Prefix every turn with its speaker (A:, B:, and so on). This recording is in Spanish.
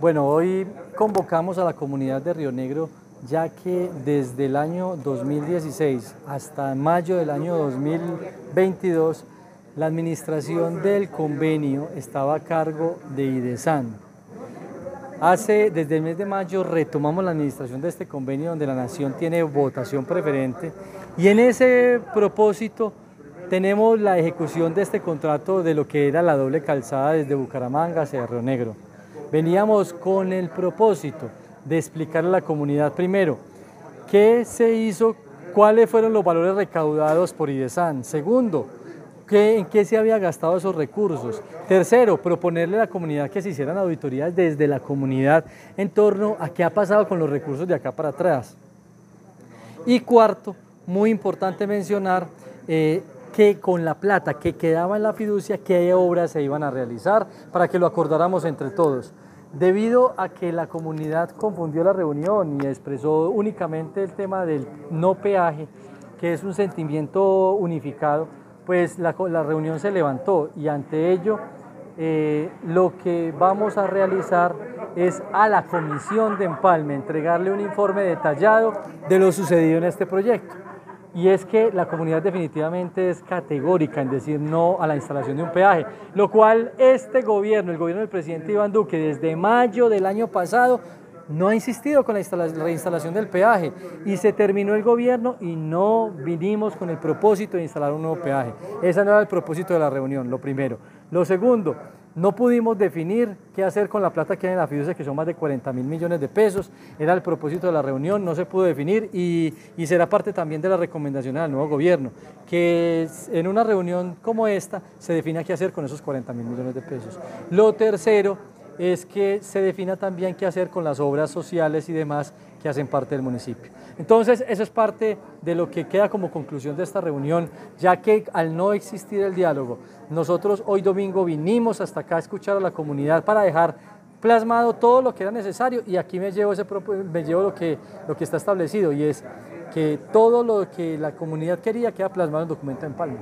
A: Bueno, hoy convocamos a la comunidad de Río Negro ya que desde el año 2016 hasta mayo del año 2022 la administración del convenio estaba a cargo de IDESAN. Hace, desde el mes de mayo retomamos la administración de este convenio donde la nación tiene votación preferente y en ese propósito tenemos la ejecución de este contrato de lo que era la doble calzada desde Bucaramanga hacia Río Negro. Veníamos con el propósito de explicarle a la comunidad primero qué se hizo, cuáles fueron los valores recaudados por IDESAN. Segundo, ¿En qué se había gastado esos recursos? Tercero, proponerle a la comunidad que se hicieran auditorías desde la comunidad en torno a qué ha pasado con los recursos de acá para atrás. Y cuarto, muy importante mencionar eh, que con la plata que quedaba en la fiducia, qué obras se iban a realizar para que lo acordáramos entre todos. Debido a que la comunidad confundió la reunión y expresó únicamente el tema del no peaje, que es un sentimiento unificado, pues la, reunión se levantó y ante ello eh, lo que vamos a realizar es a la comisión de empalme entregarle un informe detallado de lo sucedido en este proyecto. Y es que la comunidad definitivamente es categórica en decir no a la instalación de un peaje, lo cual este gobierno, el gobierno del presidente Iván Duque, desde mayo del año pasado no ha insistido con la reinstalación del peaje y se terminó el gobierno y no vinimos con el propósito de instalar un nuevo peaje. Ese no era el propósito de la reunión, lo primero. Lo segundo, no pudimos definir qué hacer con la plata que hay en la fiducia, que son más de 40 mil millones de pesos. Era el propósito de la reunión, no se pudo definir y, y será parte también de la recomendación del nuevo gobierno, que en una reunión como esta se defina qué hacer con esos 40 mil millones de pesos. Lo tercero es que se defina también qué hacer con las obras sociales y demás que hacen parte del municipio. Entonces, eso es parte de lo que queda como conclusión de esta reunión, ya que al no existir el diálogo, nosotros hoy domingo vinimos hasta acá a escuchar a la comunidad para dejar plasmado todo lo que era necesario y aquí me llevo, ese, me llevo lo, que, lo que está establecido y es que todo lo que la comunidad quería queda plasmado en documento en Palma.